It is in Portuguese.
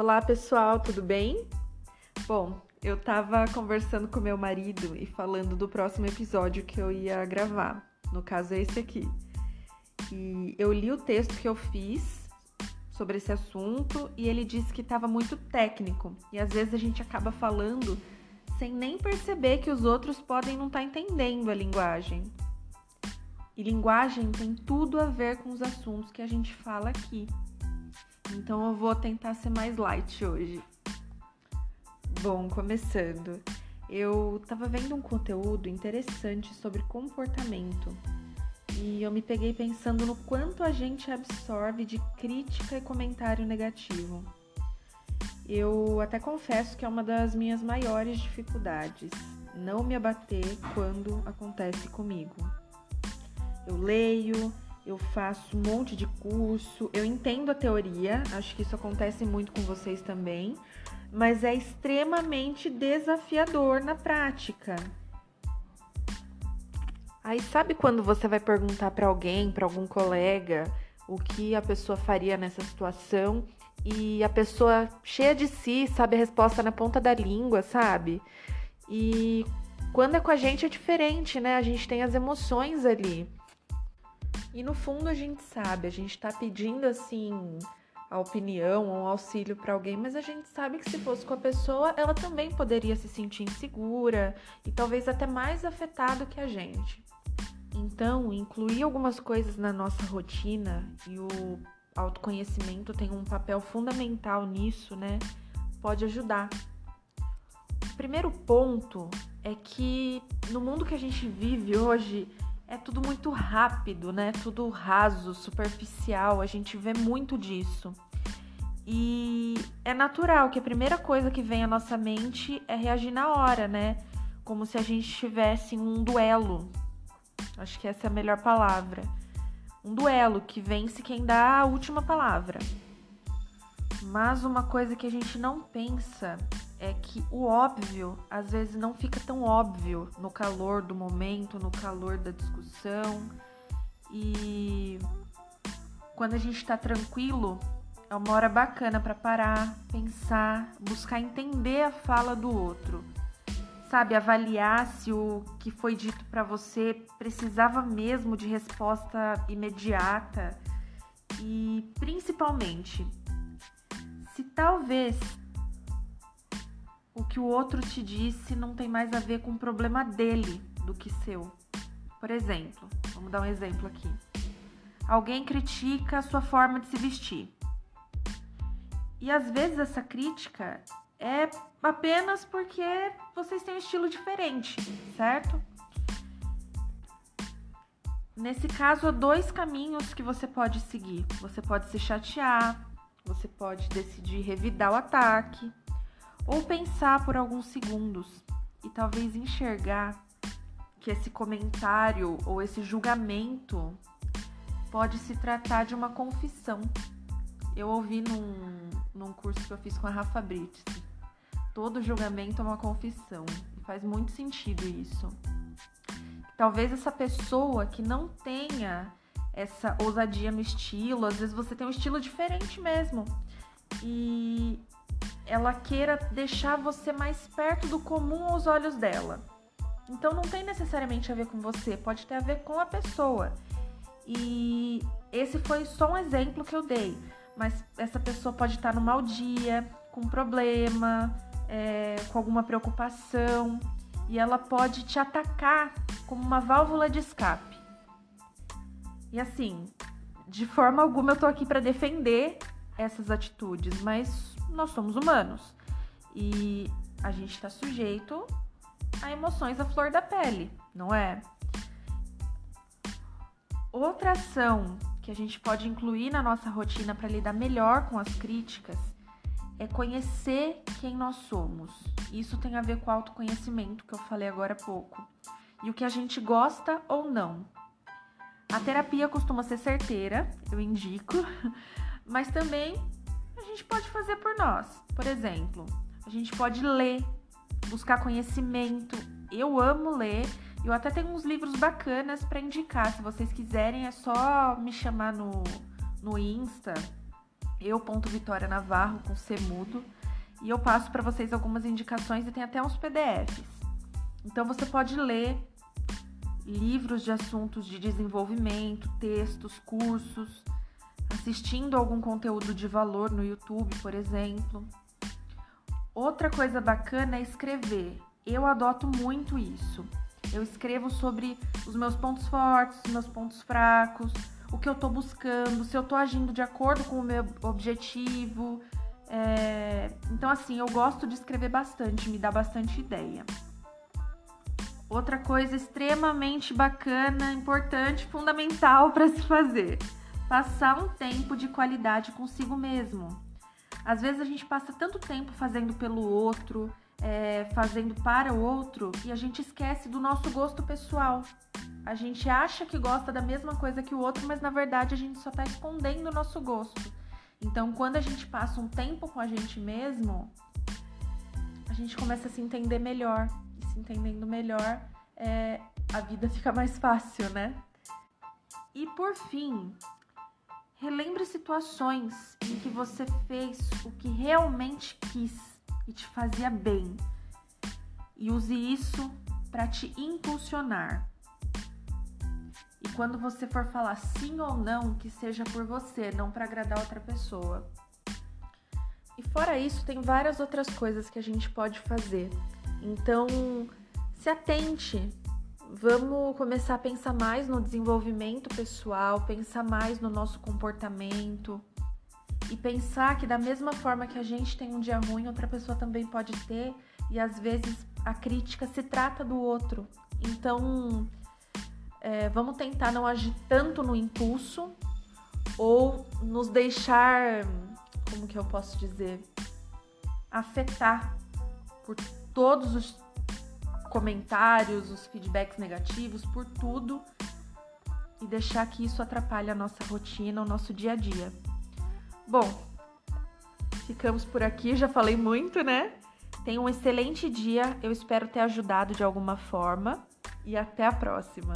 Olá pessoal, tudo bem? Bom, eu tava conversando com meu marido e falando do próximo episódio que eu ia gravar. No caso é esse aqui. E eu li o texto que eu fiz sobre esse assunto e ele disse que estava muito técnico. E às vezes a gente acaba falando sem nem perceber que os outros podem não estar tá entendendo a linguagem. E linguagem tem tudo a ver com os assuntos que a gente fala aqui. Então eu vou tentar ser mais light hoje. Bom, começando. Eu tava vendo um conteúdo interessante sobre comportamento e eu me peguei pensando no quanto a gente absorve de crítica e comentário negativo. Eu até confesso que é uma das minhas maiores dificuldades não me abater quando acontece comigo. Eu leio, eu faço um monte de curso, eu entendo a teoria, acho que isso acontece muito com vocês também, mas é extremamente desafiador na prática. Aí sabe quando você vai perguntar para alguém, para algum colega, o que a pessoa faria nessa situação e a pessoa cheia de si sabe a resposta na ponta da língua, sabe? E quando é com a gente é diferente, né? A gente tem as emoções ali. E no fundo a gente sabe, a gente tá pedindo assim a opinião ou um auxílio para alguém, mas a gente sabe que se fosse com a pessoa, ela também poderia se sentir insegura e talvez até mais afetado que a gente. Então, incluir algumas coisas na nossa rotina e o autoconhecimento tem um papel fundamental nisso, né? Pode ajudar. O primeiro ponto é que no mundo que a gente vive hoje, é tudo muito rápido, né? Tudo raso, superficial. A gente vê muito disso. E é natural que a primeira coisa que vem à nossa mente é reagir na hora, né? Como se a gente estivesse em um duelo. Acho que essa é a melhor palavra. Um duelo que vence quem dá a última palavra. Mas uma coisa que a gente não pensa é que o óbvio às vezes não fica tão óbvio no calor do momento, no calor da discussão. E quando a gente está tranquilo, é uma hora bacana para parar, pensar, buscar entender a fala do outro. Sabe, avaliar se o que foi dito para você precisava mesmo de resposta imediata e principalmente se talvez que o outro te disse não tem mais a ver com o problema dele do que seu. Por exemplo, vamos dar um exemplo aqui. Alguém critica a sua forma de se vestir. E às vezes essa crítica é apenas porque vocês têm um estilo diferente, certo? Nesse caso, há dois caminhos que você pode seguir. Você pode se chatear, você pode decidir revidar o ataque, ou pensar por alguns segundos e talvez enxergar que esse comentário ou esse julgamento pode se tratar de uma confissão. Eu ouvi num, num curso que eu fiz com a Rafa Brits. Todo julgamento é uma confissão. Faz muito sentido isso. Talvez essa pessoa que não tenha essa ousadia no estilo, às vezes você tem um estilo diferente mesmo. E ela queira deixar você mais perto do comum aos olhos dela. Então não tem necessariamente a ver com você, pode ter a ver com a pessoa. E esse foi só um exemplo que eu dei, mas essa pessoa pode estar no mau dia, com problema, é, com alguma preocupação, e ela pode te atacar como uma válvula de escape. E assim, de forma alguma eu tô aqui para defender essas atitudes, mas nós somos humanos e a gente está sujeito a emoções à flor da pele, não é? Outra ação que a gente pode incluir na nossa rotina para lidar melhor com as críticas é conhecer quem nós somos. Isso tem a ver com o autoconhecimento que eu falei agora há pouco. E o que a gente gosta ou não. A terapia costuma ser certeira, eu indico, mas também gente pode fazer por nós. Por exemplo, a gente pode ler, buscar conhecimento. Eu amo ler. Eu até tenho uns livros bacanas para indicar. Se vocês quiserem, é só me chamar no, no Insta eu Vitória Navarro com C mudo, e eu passo para vocês algumas indicações e tem até uns PDFs. Então você pode ler livros de assuntos de desenvolvimento, textos, cursos, assistindo algum conteúdo de valor no YouTube, por exemplo. Outra coisa bacana é escrever. Eu adoto muito isso. Eu escrevo sobre os meus pontos fortes, os meus pontos fracos, o que eu tô buscando, se eu tô agindo de acordo com o meu objetivo. É... Então, assim, eu gosto de escrever bastante, me dá bastante ideia. Outra coisa extremamente bacana, importante, fundamental para se fazer: passar um tempo de qualidade consigo mesmo. Às vezes a gente passa tanto tempo fazendo pelo outro, é, fazendo para o outro, e a gente esquece do nosso gosto pessoal. A gente acha que gosta da mesma coisa que o outro, mas na verdade a gente só está escondendo o nosso gosto. Então, quando a gente passa um tempo com a gente mesmo, a gente começa a se entender melhor. E se entendendo melhor, é, a vida fica mais fácil, né? E por fim, Relembre situações em que você fez o que realmente quis e te fazia bem. E use isso para te impulsionar. E quando você for falar sim ou não, que seja por você, não para agradar outra pessoa. E fora isso, tem várias outras coisas que a gente pode fazer. Então, se atente vamos começar a pensar mais no desenvolvimento pessoal, pensar mais no nosso comportamento e pensar que da mesma forma que a gente tem um dia ruim, outra pessoa também pode ter e às vezes a crítica se trata do outro. Então, é, vamos tentar não agir tanto no impulso ou nos deixar, como que eu posso dizer, afetar por todos os comentários, os feedbacks negativos, por tudo e deixar que isso atrapalhe a nossa rotina, o nosso dia a dia. Bom, ficamos por aqui, já falei muito, né? Tenha um excelente dia, eu espero ter ajudado de alguma forma e até a próxima.